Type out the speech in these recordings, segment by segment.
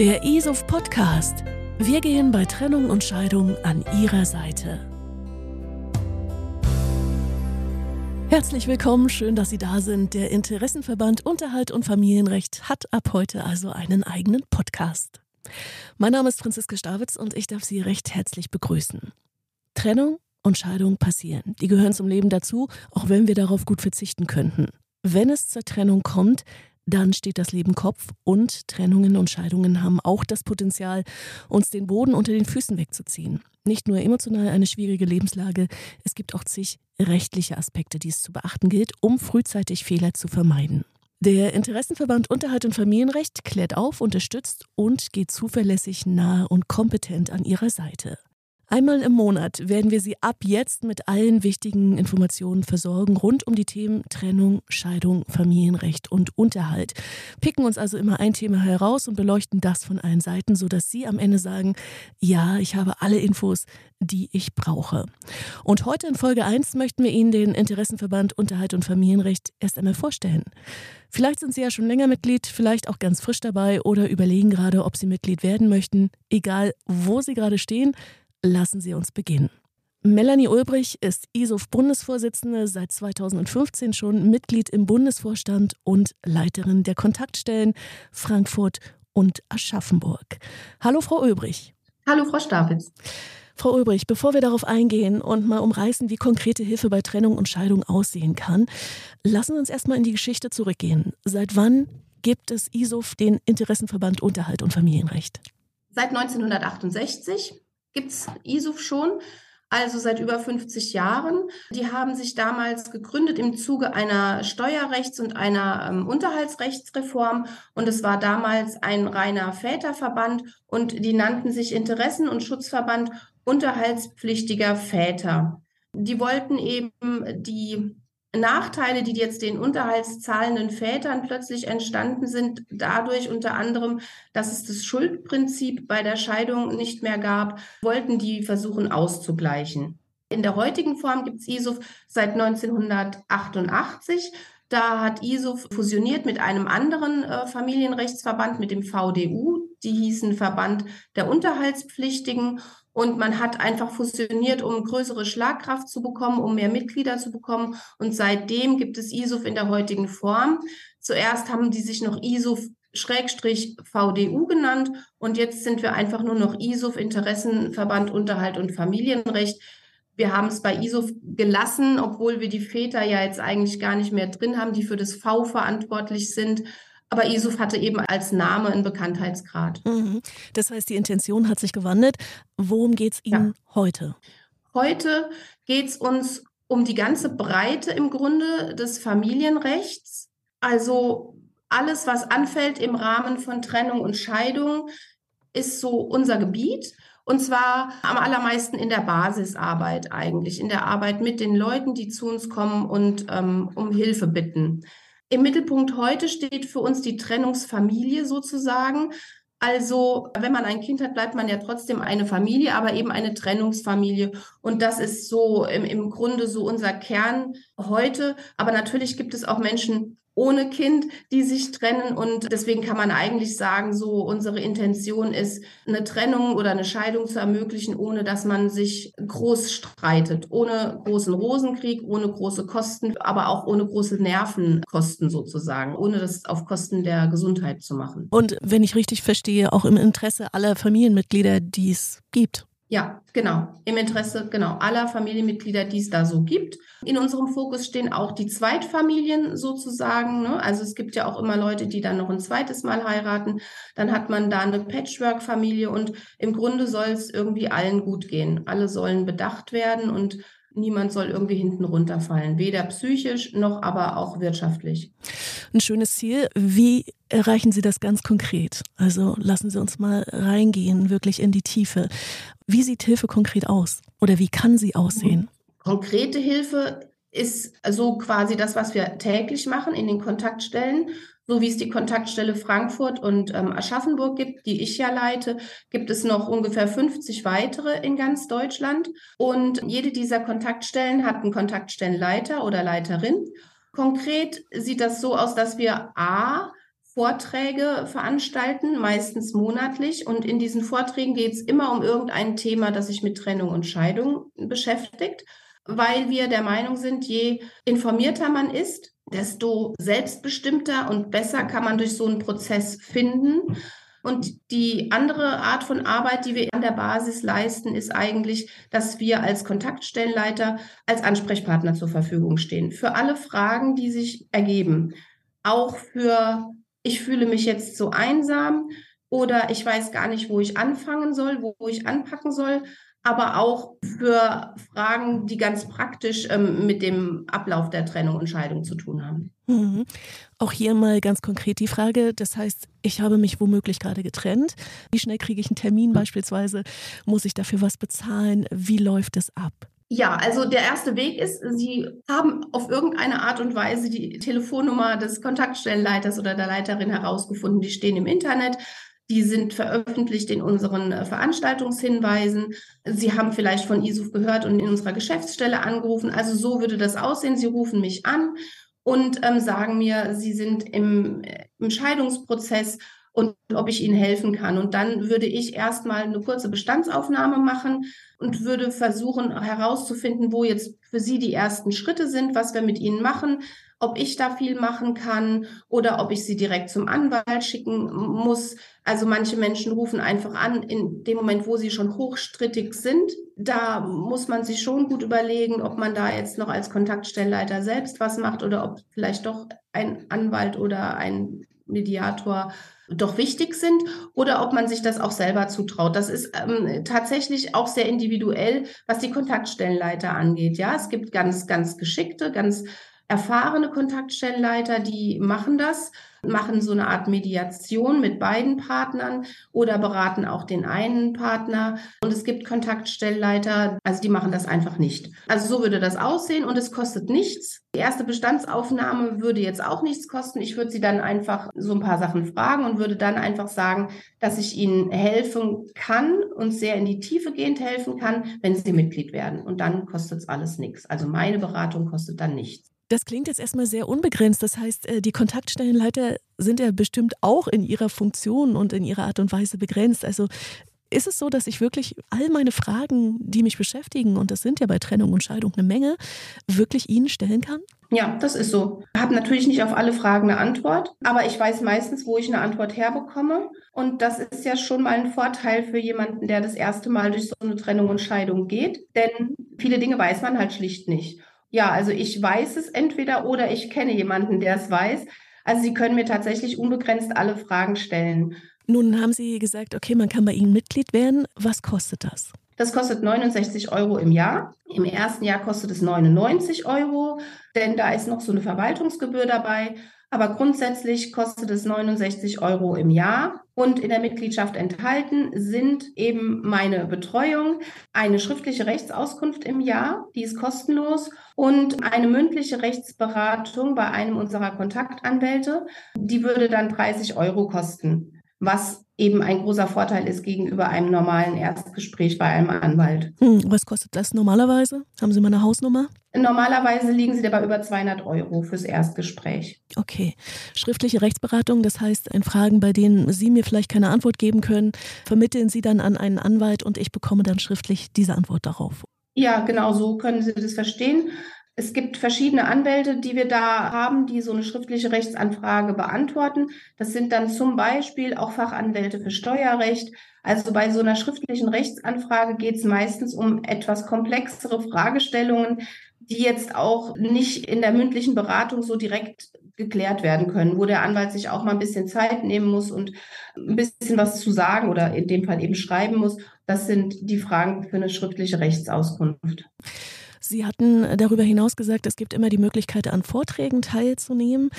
Der ISOF Podcast. Wir gehen bei Trennung und Scheidung an Ihrer Seite. Herzlich willkommen, schön, dass Sie da sind. Der Interessenverband Unterhalt und Familienrecht hat ab heute also einen eigenen Podcast. Mein Name ist Franziska Stavitz und ich darf Sie recht herzlich begrüßen. Trennung und Scheidung passieren. Die gehören zum Leben dazu, auch wenn wir darauf gut verzichten könnten. Wenn es zur Trennung kommt, dann steht das Leben Kopf und Trennungen und Scheidungen haben auch das Potenzial, uns den Boden unter den Füßen wegzuziehen. Nicht nur emotional eine schwierige Lebenslage, es gibt auch zig rechtliche Aspekte, die es zu beachten gilt, um frühzeitig Fehler zu vermeiden. Der Interessenverband Unterhalt und Familienrecht klärt auf, unterstützt und geht zuverlässig nahe und kompetent an ihrer Seite. Einmal im Monat werden wir Sie ab jetzt mit allen wichtigen Informationen versorgen rund um die Themen Trennung, Scheidung, Familienrecht und Unterhalt. Picken uns also immer ein Thema heraus und beleuchten das von allen Seiten, sodass Sie am Ende sagen, ja, ich habe alle Infos, die ich brauche. Und heute in Folge 1 möchten wir Ihnen den Interessenverband Unterhalt und Familienrecht erst einmal vorstellen. Vielleicht sind Sie ja schon länger Mitglied, vielleicht auch ganz frisch dabei oder überlegen gerade, ob Sie Mitglied werden möchten. Egal, wo Sie gerade stehen, Lassen Sie uns beginnen. Melanie Ulbrich ist ISOF-Bundesvorsitzende, seit 2015 schon Mitglied im Bundesvorstand und Leiterin der Kontaktstellen Frankfurt und Aschaffenburg. Hallo, Frau Ulbrich. Hallo, Frau Stapitz. Frau Ulbrich, bevor wir darauf eingehen und mal umreißen, wie konkrete Hilfe bei Trennung und Scheidung aussehen kann, lassen wir uns erstmal in die Geschichte zurückgehen. Seit wann gibt es ISOF, den Interessenverband Unterhalt und Familienrecht? Seit 1968 gibt es ISUF schon, also seit über 50 Jahren. Die haben sich damals gegründet im Zuge einer Steuerrechts- und einer ähm, Unterhaltsrechtsreform. Und es war damals ein reiner Väterverband und die nannten sich Interessen- und Schutzverband unterhaltspflichtiger Väter. Die wollten eben die Nachteile, die jetzt den unterhaltszahlenden Vätern plötzlich entstanden sind, dadurch unter anderem, dass es das Schuldprinzip bei der Scheidung nicht mehr gab, wollten die versuchen auszugleichen. In der heutigen Form gibt es ISUF seit 1988. Da hat ISUF fusioniert mit einem anderen äh, Familienrechtsverband, mit dem VDU. Die hießen Verband der Unterhaltspflichtigen. Und man hat einfach fusioniert, um größere Schlagkraft zu bekommen, um mehr Mitglieder zu bekommen. Und seitdem gibt es ISUF in der heutigen Form. Zuerst haben die sich noch ISUF Schrägstrich VDU genannt und jetzt sind wir einfach nur noch ISUF Interessenverband Unterhalt und Familienrecht. Wir haben es bei ISUF gelassen, obwohl wir die Väter ja jetzt eigentlich gar nicht mehr drin haben, die für das V verantwortlich sind. Aber ISUF hatte eben als Name einen Bekanntheitsgrad. Mhm. Das heißt, die Intention hat sich gewandelt. Worum geht es Ihnen ja. heute? Heute geht es uns um die ganze Breite im Grunde des Familienrechts. Also alles, was anfällt im Rahmen von Trennung und Scheidung, ist so unser Gebiet. Und zwar am allermeisten in der Basisarbeit eigentlich, in der Arbeit mit den Leuten, die zu uns kommen und ähm, um Hilfe bitten. Im Mittelpunkt heute steht für uns die Trennungsfamilie sozusagen. Also, wenn man ein Kind hat, bleibt man ja trotzdem eine Familie, aber eben eine Trennungsfamilie. Und das ist so im, im Grunde so unser Kern heute. Aber natürlich gibt es auch Menschen, ohne Kind, die sich trennen. Und deswegen kann man eigentlich sagen, so unsere Intention ist, eine Trennung oder eine Scheidung zu ermöglichen, ohne dass man sich groß streitet, ohne großen Rosenkrieg, ohne große Kosten, aber auch ohne große Nervenkosten sozusagen, ohne das auf Kosten der Gesundheit zu machen. Und wenn ich richtig verstehe, auch im Interesse aller Familienmitglieder, die es gibt. Ja, genau. Im Interesse genau aller Familienmitglieder, die es da so gibt. In unserem Fokus stehen auch die Zweitfamilien sozusagen. Ne? Also es gibt ja auch immer Leute, die dann noch ein zweites Mal heiraten. Dann hat man da eine Patchwork-Familie und im Grunde soll es irgendwie allen gut gehen. Alle sollen bedacht werden und niemand soll irgendwie hinten runterfallen, weder psychisch noch aber auch wirtschaftlich. Ein schönes Ziel. Wie erreichen Sie das ganz konkret? Also lassen Sie uns mal reingehen, wirklich in die Tiefe. Wie sieht Hilfe konkret aus oder wie kann sie aussehen? Konkrete Hilfe ist so quasi das, was wir täglich machen in den Kontaktstellen. So wie es die Kontaktstelle Frankfurt und ähm, Aschaffenburg gibt, die ich ja leite, gibt es noch ungefähr 50 weitere in ganz Deutschland. Und jede dieser Kontaktstellen hat einen Kontaktstellenleiter oder Leiterin. Konkret sieht das so aus, dass wir A Vorträge veranstalten, meistens monatlich. Und in diesen Vorträgen geht es immer um irgendein Thema, das sich mit Trennung und Scheidung beschäftigt, weil wir der Meinung sind, je informierter man ist, desto selbstbestimmter und besser kann man durch so einen Prozess finden. Und die andere Art von Arbeit, die wir an der Basis leisten, ist eigentlich, dass wir als Kontaktstellenleiter als Ansprechpartner zur Verfügung stehen für alle Fragen, die sich ergeben. Auch für, ich fühle mich jetzt so einsam oder ich weiß gar nicht, wo ich anfangen soll, wo, ich anpacken soll aber auch für Fragen, die ganz praktisch ähm, mit dem Ablauf der Trennung und Scheidung zu tun haben. Mhm. Auch hier mal ganz konkret die Frage, das heißt, ich habe mich womöglich gerade getrennt. Wie schnell kriege ich einen Termin beispielsweise? Muss ich dafür was bezahlen? Wie läuft es ab? Ja, also der erste Weg ist, Sie haben auf irgendeine Art und Weise die Telefonnummer des Kontaktstellenleiters oder der Leiterin herausgefunden. Die stehen im Internet. Die sind veröffentlicht in unseren äh, Veranstaltungshinweisen. Sie haben vielleicht von ISUF gehört und in unserer Geschäftsstelle angerufen. Also so würde das aussehen. Sie rufen mich an und ähm, sagen mir, Sie sind im, äh, im Scheidungsprozess und ob ich Ihnen helfen kann. Und dann würde ich erstmal eine kurze Bestandsaufnahme machen und würde versuchen herauszufinden, wo jetzt für Sie die ersten Schritte sind, was wir mit Ihnen machen, ob ich da viel machen kann oder ob ich sie direkt zum Anwalt schicken muss. Also manche Menschen rufen einfach an in dem Moment, wo sie schon hochstrittig sind. Da muss man sich schon gut überlegen, ob man da jetzt noch als Kontaktstellleiter selbst was macht oder ob vielleicht doch ein Anwalt oder ein Mediator doch wichtig sind oder ob man sich das auch selber zutraut. Das ist ähm, tatsächlich auch sehr individuell, was die Kontaktstellenleiter angeht. Ja, es gibt ganz, ganz geschickte, ganz erfahrene Kontaktstellenleiter, die machen das, machen so eine Art Mediation mit beiden Partnern oder beraten auch den einen Partner. Und es gibt Kontaktstellenleiter, also die machen das einfach nicht. Also so würde das aussehen und es kostet nichts. Die erste Bestandsaufnahme würde jetzt auch nichts kosten. Ich würde sie dann einfach so ein paar Sachen fragen und würde dann einfach sagen, dass ich ihnen helfen kann und sehr in die Tiefe gehend helfen kann, wenn sie Mitglied werden. Und dann kostet es alles nichts. Also meine Beratung kostet dann nichts. Das klingt jetzt erstmal sehr unbegrenzt. Das heißt, äh, die Kontaktstellenleiter sind ja bestimmt auch in ihrer Funktion und in ihrer Art und Weise begrenzt. Also ist es so, dass ich wirklich all meine Fragen, die mich beschäftigen, und das sind ja bei Trennung und Scheidung eine Menge, wirklich Ihnen stellen kann? Ja, das ist so. Ich habe natürlich nicht auf alle Fragen eine Antwort, aber ich weiß meistens, wo ich eine Antwort herbekomme. Und das ist ja schon mal ein Vorteil für jemanden, der das erste Mal durch so eine Trennung und Scheidung geht. Denn viele Dinge weiß man halt schlicht nicht. Ja, also ich weiß es entweder oder ich kenne jemanden, der es weiß. Also Sie können mir tatsächlich unbegrenzt alle Fragen stellen. Nun haben Sie gesagt, okay, man kann bei Ihnen Mitglied werden. Was kostet das? Das kostet 69 Euro im Jahr. Im ersten Jahr kostet es 99 Euro, denn da ist noch so eine Verwaltungsgebühr dabei. Aber grundsätzlich kostet es 69 Euro im Jahr. Und in der Mitgliedschaft enthalten sind eben meine Betreuung, eine schriftliche Rechtsauskunft im Jahr, die ist kostenlos, und eine mündliche Rechtsberatung bei einem unserer Kontaktanwälte, die würde dann 30 Euro kosten was eben ein großer Vorteil ist gegenüber einem normalen Erstgespräch bei einem Anwalt. Hm, was kostet das normalerweise? Haben Sie mal eine Hausnummer? Normalerweise liegen Sie dabei über 200 Euro fürs Erstgespräch. Okay. Schriftliche Rechtsberatung, das heißt, in Fragen, bei denen Sie mir vielleicht keine Antwort geben können, vermitteln Sie dann an einen Anwalt und ich bekomme dann schriftlich diese Antwort darauf. Ja, genau so können Sie das verstehen. Es gibt verschiedene Anwälte, die wir da haben, die so eine schriftliche Rechtsanfrage beantworten. Das sind dann zum Beispiel auch Fachanwälte für Steuerrecht. Also bei so einer schriftlichen Rechtsanfrage geht es meistens um etwas komplexere Fragestellungen, die jetzt auch nicht in der mündlichen Beratung so direkt geklärt werden können, wo der Anwalt sich auch mal ein bisschen Zeit nehmen muss und ein bisschen was zu sagen oder in dem Fall eben schreiben muss. Das sind die Fragen für eine schriftliche Rechtsauskunft. Sie hatten darüber hinaus gesagt, es gibt immer die Möglichkeit, an Vorträgen teilzunehmen.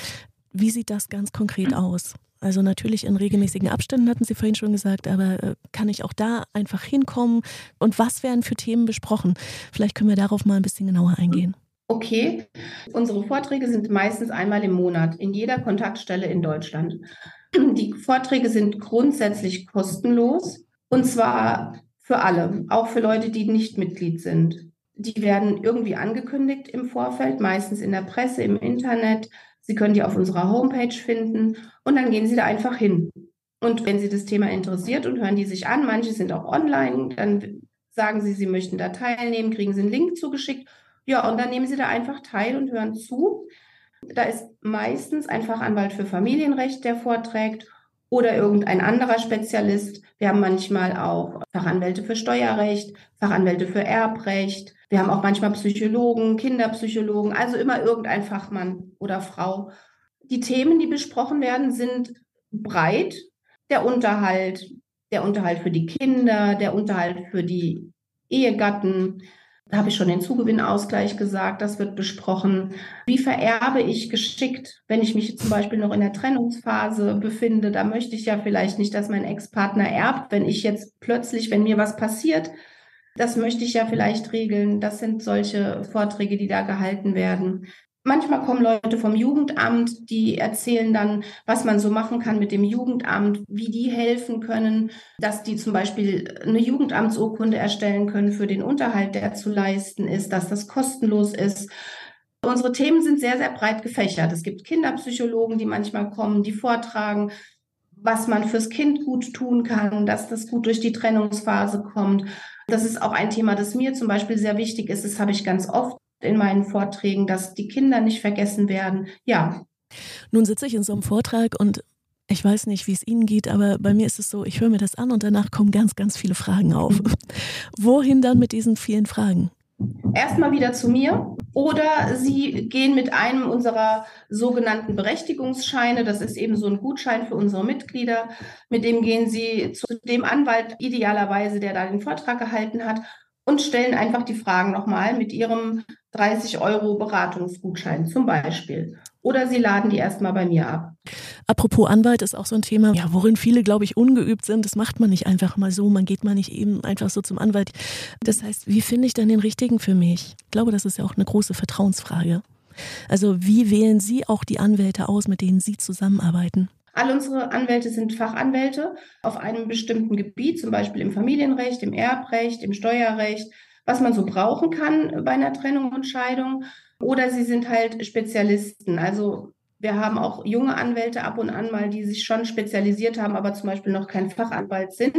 Wie sieht das ganz konkret aus? Also natürlich in regelmäßigen Abständen hatten Sie vorhin schon gesagt, aber äh, kann ich auch da einfach hinkommen? Und was werden für Themen besprochen? Vielleicht können wir darauf mal ein bisschen genauer eingehen. Okay, unsere Vorträge sind meistens einmal im Monat in jeder Kontaktstelle in Deutschland. Die Vorträge sind grundsätzlich kostenlos und zwar für alle, auch für Leute, die nicht Mitglied sind. Die werden irgendwie angekündigt im Vorfeld, meistens in der Presse, im Internet. Sie können die auf unserer Homepage finden und dann gehen Sie da einfach hin. Und wenn Sie das Thema interessiert und hören die sich an, manche sind auch online, dann sagen Sie, Sie möchten da teilnehmen, kriegen Sie einen Link zugeschickt. Ja, und dann nehmen Sie da einfach teil und hören zu. Da ist meistens ein Fachanwalt für Familienrecht, der vorträgt oder irgendein anderer Spezialist. Wir haben manchmal auch Fachanwälte für Steuerrecht, Fachanwälte für Erbrecht. Wir haben auch manchmal Psychologen, Kinderpsychologen, also immer irgendein Fachmann oder Frau. Die Themen, die besprochen werden, sind breit. Der Unterhalt, der Unterhalt für die Kinder, der Unterhalt für die Ehegatten, da habe ich schon den Zugewinnausgleich gesagt, das wird besprochen. Wie vererbe ich geschickt, wenn ich mich zum Beispiel noch in der Trennungsphase befinde? Da möchte ich ja vielleicht nicht, dass mein Ex-Partner erbt, wenn ich jetzt plötzlich, wenn mir was passiert, das möchte ich ja vielleicht regeln. Das sind solche Vorträge, die da gehalten werden. Manchmal kommen Leute vom Jugendamt, die erzählen dann, was man so machen kann mit dem Jugendamt, wie die helfen können, dass die zum Beispiel eine Jugendamtsurkunde erstellen können für den Unterhalt, der zu leisten ist, dass das kostenlos ist. Unsere Themen sind sehr, sehr breit gefächert. Es gibt Kinderpsychologen, die manchmal kommen, die vortragen, was man fürs Kind gut tun kann, dass das gut durch die Trennungsphase kommt. Das ist auch ein Thema, das mir zum Beispiel sehr wichtig ist. Das habe ich ganz oft in meinen Vorträgen, dass die Kinder nicht vergessen werden. Ja. Nun sitze ich in so einem Vortrag und ich weiß nicht, wie es Ihnen geht, aber bei mir ist es so, ich höre mir das an und danach kommen ganz, ganz viele Fragen auf. Wohin dann mit diesen vielen Fragen? Erstmal wieder zu mir oder Sie gehen mit einem unserer sogenannten Berechtigungsscheine, das ist eben so ein Gutschein für unsere Mitglieder, mit dem gehen Sie zu dem Anwalt idealerweise, der da den Vortrag gehalten hat und stellen einfach die Fragen nochmal mit Ihrem 30 Euro Beratungsgutschein zum Beispiel. Oder Sie laden die erstmal bei mir ab. Apropos Anwalt ist auch so ein Thema, ja, worin viele, glaube ich, ungeübt sind. Das macht man nicht einfach mal so. Man geht mal nicht eben einfach so zum Anwalt. Das heißt, wie finde ich dann den richtigen für mich? Ich glaube, das ist ja auch eine große Vertrauensfrage. Also wie wählen Sie auch die Anwälte aus, mit denen Sie zusammenarbeiten? All unsere Anwälte sind Fachanwälte auf einem bestimmten Gebiet, zum Beispiel im Familienrecht, im Erbrecht, im Steuerrecht, was man so brauchen kann bei einer Trennung und Scheidung. Oder sie sind halt Spezialisten. Also wir haben auch junge Anwälte ab und an mal, die sich schon spezialisiert haben, aber zum Beispiel noch kein Fachanwalt sind,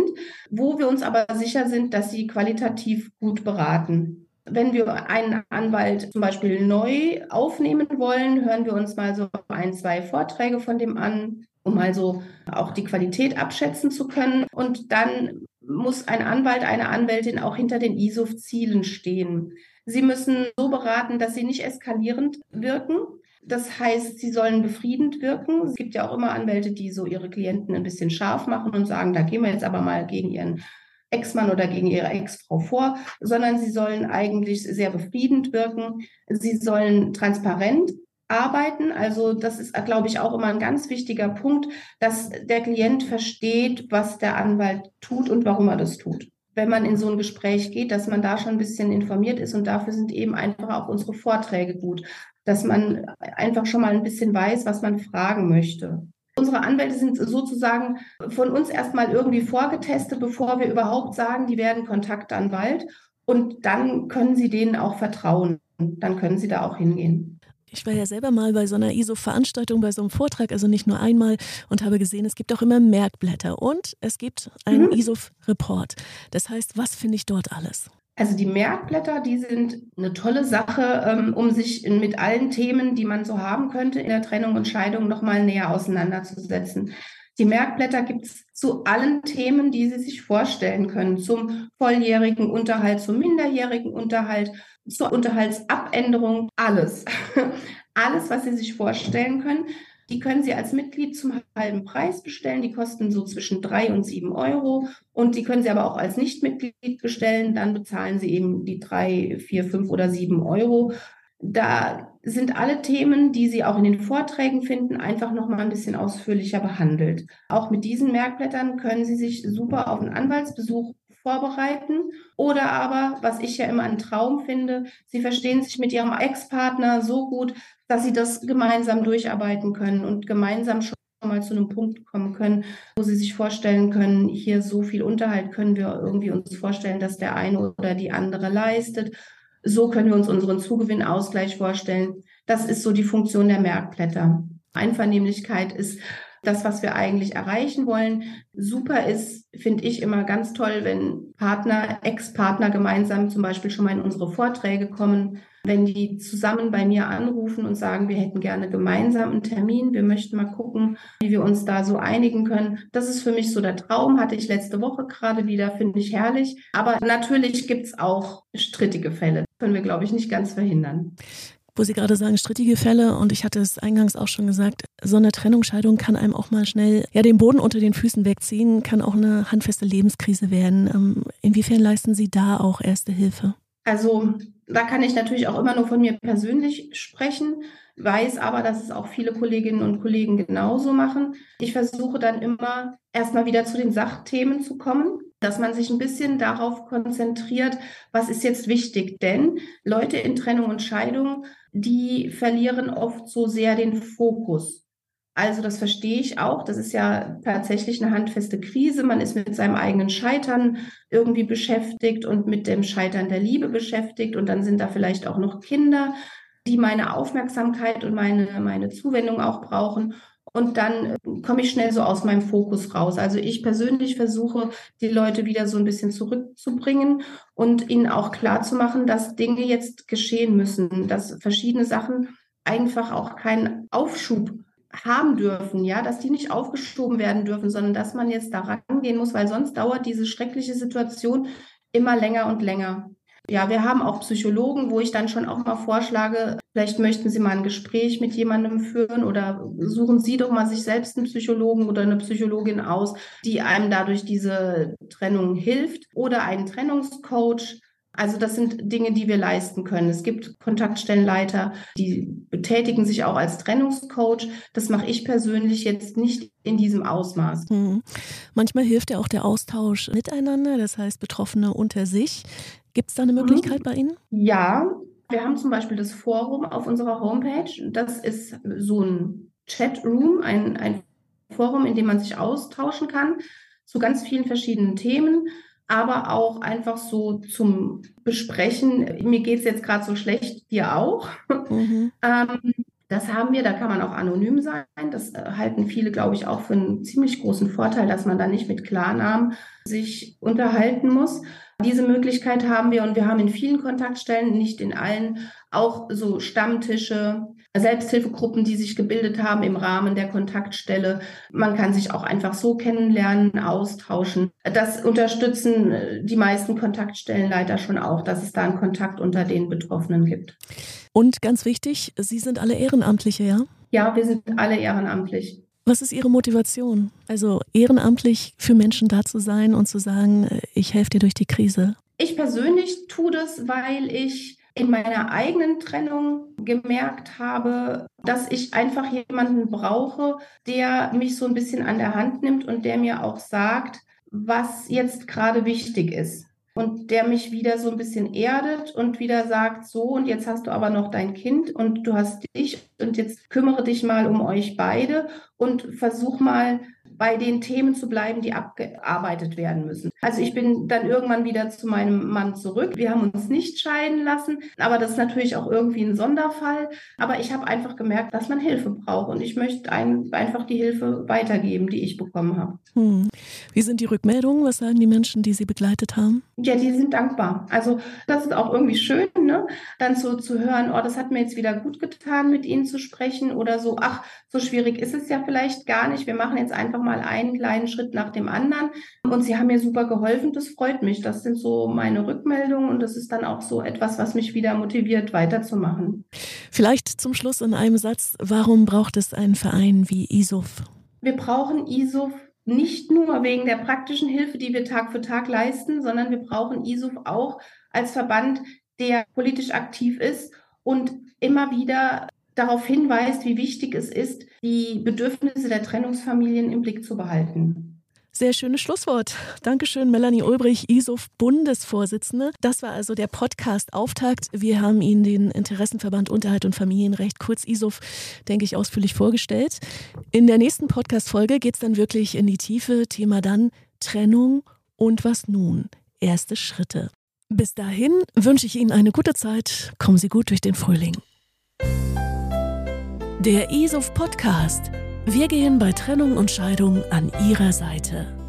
wo wir uns aber sicher sind, dass sie qualitativ gut beraten. Wenn wir einen Anwalt zum Beispiel neu aufnehmen wollen, hören wir uns mal so ein, zwei Vorträge von dem an, um also auch die Qualität abschätzen zu können. Und dann muss ein Anwalt, eine Anwältin auch hinter den ISOF-Zielen stehen. Sie müssen so beraten, dass sie nicht eskalierend wirken. Das heißt, sie sollen befriedend wirken. Es gibt ja auch immer Anwälte, die so ihre Klienten ein bisschen scharf machen und sagen, da gehen wir jetzt aber mal gegen ihren Ex-Mann oder gegen ihre Ex-Frau vor, sondern sie sollen eigentlich sehr befriedend wirken. Sie sollen transparent arbeiten. Also das ist, glaube ich, auch immer ein ganz wichtiger Punkt, dass der Klient versteht, was der Anwalt tut und warum er das tut. Wenn man in so ein Gespräch geht, dass man da schon ein bisschen informiert ist und dafür sind eben einfach auch unsere Vorträge gut, dass man einfach schon mal ein bisschen weiß, was man fragen möchte. Unsere Anwälte sind sozusagen von uns erstmal irgendwie vorgetestet, bevor wir überhaupt sagen, die werden Kontaktanwalt. Und dann können Sie denen auch vertrauen. Dann können Sie da auch hingehen. Ich war ja selber mal bei so einer ISO-Veranstaltung, bei so einem Vortrag, also nicht nur einmal, und habe gesehen, es gibt auch immer Merkblätter und es gibt einen mhm. ISO-Report. Das heißt, was finde ich dort alles? Also die Merkblätter, die sind eine tolle Sache, ähm, um sich mit allen Themen, die man so haben könnte in der Trennung und Scheidung, nochmal näher auseinanderzusetzen. Die Merkblätter gibt es zu allen Themen, die Sie sich vorstellen können, zum volljährigen Unterhalt, zum minderjährigen Unterhalt, zur Unterhaltsabänderung, alles. alles, was Sie sich vorstellen können. Die können Sie als Mitglied zum halben Preis bestellen. Die kosten so zwischen drei und sieben Euro. Und die können Sie aber auch als Nichtmitglied bestellen. Dann bezahlen Sie eben die drei, vier, fünf oder sieben Euro. Da sind alle Themen, die Sie auch in den Vorträgen finden, einfach noch mal ein bisschen ausführlicher behandelt. Auch mit diesen Merkblättern können Sie sich super auf einen Anwaltsbesuch vorbereiten. Oder aber, was ich ja immer einen Traum finde, Sie verstehen sich mit Ihrem Ex-Partner so gut, dass Sie das gemeinsam durcharbeiten können und gemeinsam schon mal zu einem Punkt kommen können, wo sie sich vorstellen können, hier so viel Unterhalt können wir irgendwie uns vorstellen, dass der eine oder die andere leistet. So können wir uns unseren Zugewinnausgleich vorstellen. Das ist so die Funktion der Merkblätter. Einvernehmlichkeit ist das, was wir eigentlich erreichen wollen. Super ist, finde ich immer ganz toll, wenn Partner, Ex-Partner gemeinsam zum Beispiel schon mal in unsere Vorträge kommen, wenn die zusammen bei mir anrufen und sagen, wir hätten gerne gemeinsam einen Termin, wir möchten mal gucken, wie wir uns da so einigen können. Das ist für mich so der Traum, hatte ich letzte Woche gerade wieder, finde ich herrlich. Aber natürlich gibt es auch strittige Fälle. Können wir, glaube ich, nicht ganz verhindern wo Sie gerade sagen, strittige Fälle, und ich hatte es eingangs auch schon gesagt, so eine Trennungsscheidung kann einem auch mal schnell ja, den Boden unter den Füßen wegziehen, kann auch eine handfeste Lebenskrise werden. Ähm, inwiefern leisten Sie da auch erste Hilfe? Also da kann ich natürlich auch immer nur von mir persönlich sprechen, weiß aber, dass es auch viele Kolleginnen und Kollegen genauso machen. Ich versuche dann immer erstmal wieder zu den Sachthemen zu kommen dass man sich ein bisschen darauf konzentriert, was ist jetzt wichtig. Denn Leute in Trennung und Scheidung, die verlieren oft so sehr den Fokus. Also das verstehe ich auch. Das ist ja tatsächlich eine handfeste Krise. Man ist mit seinem eigenen Scheitern irgendwie beschäftigt und mit dem Scheitern der Liebe beschäftigt. Und dann sind da vielleicht auch noch Kinder, die meine Aufmerksamkeit und meine, meine Zuwendung auch brauchen. Und dann äh, komme ich schnell so aus meinem Fokus raus. Also ich persönlich versuche, die Leute wieder so ein bisschen zurückzubringen und ihnen auch klarzumachen, dass Dinge jetzt geschehen müssen, dass verschiedene Sachen einfach auch keinen Aufschub haben dürfen, ja, dass die nicht aufgeschoben werden dürfen, sondern dass man jetzt da rangehen muss, weil sonst dauert diese schreckliche Situation immer länger und länger. Ja, wir haben auch Psychologen, wo ich dann schon auch mal vorschlage, vielleicht möchten Sie mal ein Gespräch mit jemandem führen oder suchen Sie doch mal sich selbst einen Psychologen oder eine Psychologin aus, die einem dadurch diese Trennung hilft oder einen Trennungscoach. Also das sind Dinge, die wir leisten können. Es gibt Kontaktstellenleiter, die betätigen sich auch als Trennungscoach. Das mache ich persönlich jetzt nicht in diesem Ausmaß. Hm. Manchmal hilft ja auch der Austausch miteinander, das heißt Betroffene unter sich. Gibt es da eine Möglichkeit mhm. bei Ihnen? Ja, wir haben zum Beispiel das Forum auf unserer Homepage. Das ist so ein Chatroom, ein, ein Forum, in dem man sich austauschen kann zu ganz vielen verschiedenen Themen, aber auch einfach so zum Besprechen. Mir geht es jetzt gerade so schlecht, dir auch. Mhm. ähm, das haben wir, da kann man auch anonym sein. Das äh, halten viele, glaube ich, auch für einen ziemlich großen Vorteil, dass man da nicht mit Klarnamen sich unterhalten muss. Diese Möglichkeit haben wir und wir haben in vielen Kontaktstellen, nicht in allen, auch so Stammtische, Selbsthilfegruppen, die sich gebildet haben im Rahmen der Kontaktstelle. Man kann sich auch einfach so kennenlernen, austauschen. Das unterstützen äh, die meisten Kontaktstellen leider schon auch, dass es da einen Kontakt unter den Betroffenen gibt. Und ganz wichtig, Sie sind alle Ehrenamtliche, ja? Ja, wir sind alle ehrenamtlich. Was ist Ihre Motivation? Also ehrenamtlich für Menschen da zu sein und zu sagen, äh, ich helfe dir durch die Krise. Ich persönlich tue das, weil ich in meiner eigenen Trennung gemerkt habe, dass ich einfach jemanden brauche, der mich so ein bisschen an der Hand nimmt und der mir auch sagt, was jetzt gerade wichtig ist und der mich wieder so ein bisschen erdet und wieder sagt, so und jetzt hast du aber noch dein Kind und du hast dich und jetzt kümmere dich mal um euch beide und versuch mal bei den Themen zu bleiben, die abgearbeitet werden müssen. Also ich bin dann irgendwann wieder zu meinem Mann zurück. Wir haben uns nicht scheiden lassen, aber das ist natürlich auch irgendwie ein Sonderfall. Aber ich habe einfach gemerkt, dass man Hilfe braucht und ich möchte ein, einfach die Hilfe weitergeben, die ich bekommen habe. Hm. Wie sind die Rückmeldungen? Was sagen die Menschen, die Sie begleitet haben? Ja, die sind dankbar. Also das ist auch irgendwie schön, ne? dann so zu hören, oh, das hat mir jetzt wieder gut getan, mit Ihnen zu sprechen oder so, ach, so schwierig ist es ja vielleicht gar nicht. Wir machen jetzt einfach mal einen kleinen Schritt nach dem anderen. Und Sie haben mir super geholfen. Das freut mich. Das sind so meine Rückmeldungen und das ist dann auch so etwas, was mich wieder motiviert, weiterzumachen. Vielleicht zum Schluss in einem Satz, warum braucht es einen Verein wie ISUF? Wir brauchen ISUF nicht nur wegen der praktischen Hilfe, die wir Tag für Tag leisten, sondern wir brauchen ISUF auch als Verband, der politisch aktiv ist und immer wieder darauf hinweist, wie wichtig es ist, die Bedürfnisse der Trennungsfamilien im Blick zu behalten. Sehr schönes Schlusswort. Dankeschön, Melanie Ulbrich, ISOF Bundesvorsitzende. Das war also der Podcast-Auftakt. Wir haben Ihnen den Interessenverband Unterhalt und Familienrecht, kurz ISOF, denke ich, ausführlich vorgestellt. In der nächsten Podcast-Folge geht es dann wirklich in die Tiefe. Thema dann Trennung und was nun? Erste Schritte. Bis dahin wünsche ich Ihnen eine gute Zeit. Kommen Sie gut durch den Frühling. Der ISOF Podcast. Wir gehen bei Trennung und Scheidung an Ihrer Seite.